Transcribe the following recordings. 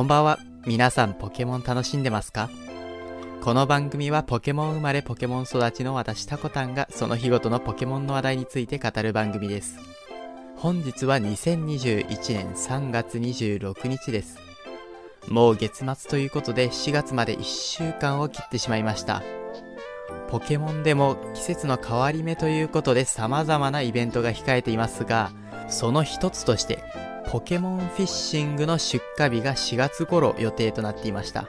こんばんは。皆さんポケモン楽しんでますか？この番組はポケモン生まれポケモン育ちの私タコタンがその日ごとのポケモンの話題について語る番組です。本日は2021年3月26日です。もう月末ということで4月まで1週間を切ってしまいました。ポケモンでも季節の変わり目ということで様々なイベントが控えていますが、その一つとしてポケモンフィッシングの出荷日が4月頃予定となっていました。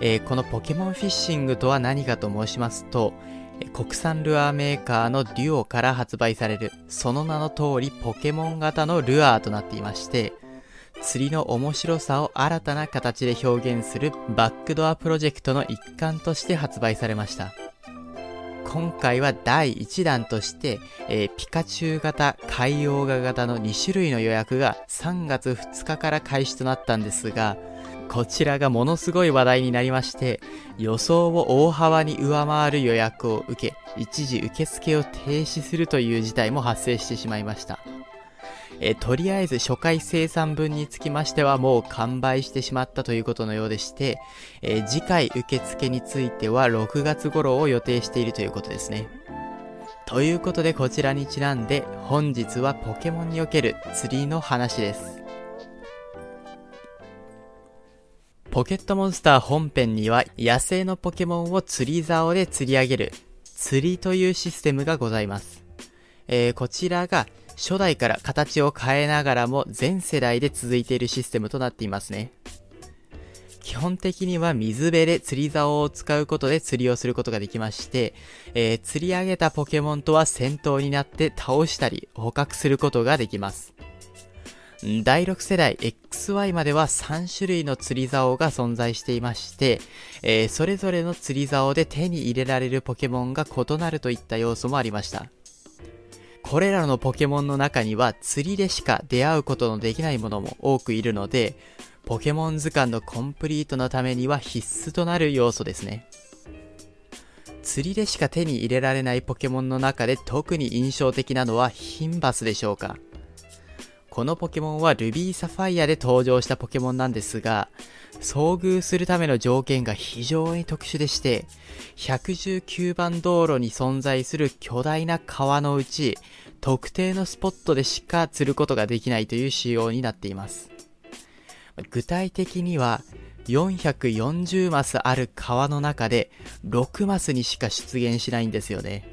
えー、このポケモンフィッシングとは何かと申しますと、国産ルアーメーカーのデュオから発売される、その名の通りポケモン型のルアーとなっていまして、釣りの面白さを新たな形で表現するバックドアプロジェクトの一環として発売されました。今回は第1弾として、えー、ピカチュウ型、海洋画型の2種類の予約が3月2日から開始となったんですが、こちらがものすごい話題になりまして、予想を大幅に上回る予約を受け、一時受付を停止するという事態も発生してしまいました。えとりあえず初回生産分につきましてはもう完売してしまったということのようでして、え次回受付については6月頃を予定しているということですね。ということでこちらにちなんで本日はポケモンにおける釣りの話です。ポケットモンスター本編には野生のポケモンを釣り竿で釣り上げる釣りというシステムがございます。えー、こちらが初代から形を変えながらも全世代で続いているシステムとなっていますね。基本的には水辺で釣り竿を使うことで釣りをすることができまして、えー、釣り上げたポケモンとは戦闘になって倒したり捕獲することができます。第6世代 XY までは3種類の釣り竿が存在していまして、えー、それぞれの釣り竿で手に入れられるポケモンが異なるといった要素もありました。これらのポケモンの中には釣りでしか出会うことのできないものも多くいるので、ポケモン図鑑のコンプリートのためには必須となる要素ですね。釣りでしか手に入れられないポケモンの中で特に印象的なのはヒンバスでしょうか。このポケモンはルビーサファイアで登場したポケモンなんですが、遭遇するための条件が非常に特殊でして、119番道路に存在する巨大な川のうち、特定のスポットでしか釣ることができないという仕様になっています。具体的には、440マスある川の中で6マスにしか出現しないんですよね。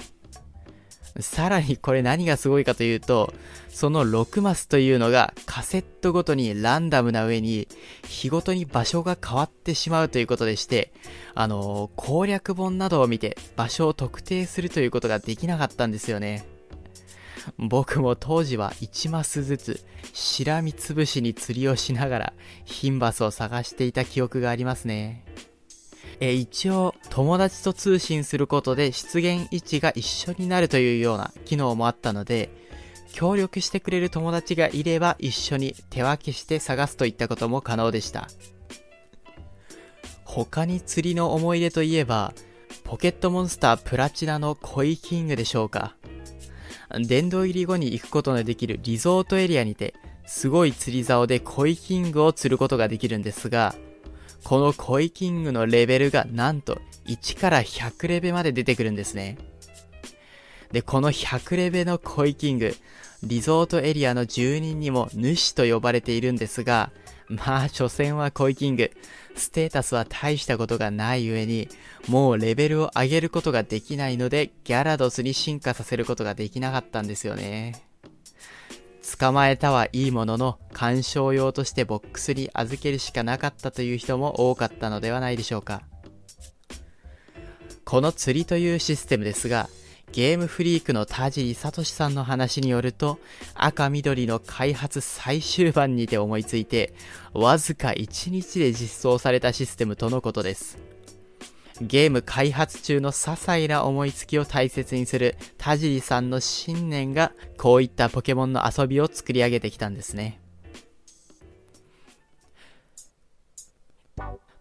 さらにこれ何がすごいかというと、その6マスというのがカセットごとにランダムな上に日ごとに場所が変わってしまうということでして、あのー、攻略本などを見て場所を特定するということができなかったんですよね。僕も当時は1マスずつしらみつぶしに釣りをしながらヒンバスを探していた記憶がありますね。え一応友達と通信することで出現位置が一緒になるというような機能もあったので、協力してくれる友達がいれば一緒に手分けして探すといったことも可能でした。他に釣りの思い出といえば、ポケットモンスタープラチナのコイキングでしょうか。殿堂入り後に行くことのできるリゾートエリアにて、すごい釣り竿でコイキングを釣ることができるんですが、このコイキングのレベルがなんと1から100レベまで出てくるんですね。で、この100レベのコイキング、リゾートエリアの住人にも主と呼ばれているんですが、まあ、所詮はコイキング。ステータスは大したことがない上に、もうレベルを上げることができないので、ギャラドスに進化させることができなかったんですよね。捕まえたはいいものの、鑑賞用としてボックスに預けるしかなかったという人も多かったのではないでしょうか。この釣りというシステムですが、ゲームフリークの田尻聡さんの話によると、赤緑の開発最終盤にて思いついて、わずか1日で実装されたシステムとのことです。ゲーム開発中の些細な思いつきを大切にする田尻さんの信念がこういったポケモンの遊びを作り上げてきたんですね。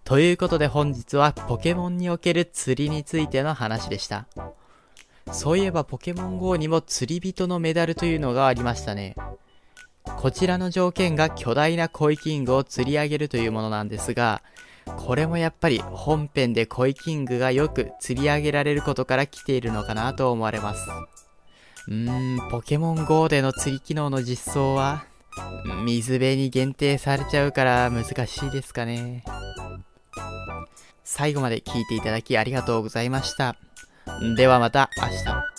ということで本日はポケモンにおける釣りについての話でした。そういえばポケモン GO にも釣り人のメダルというのがありましたね。こちらの条件が巨大なコイキングを釣り上げるというものなんですが、これもやっぱり本編でコイキングがよく釣り上げられることから来ているのかなと思われます。うーん、ポケモン GO での釣り機能の実装は、水辺に限定されちゃうから難しいですかね。最後まで聞いていただきありがとうございました。ではまた明日。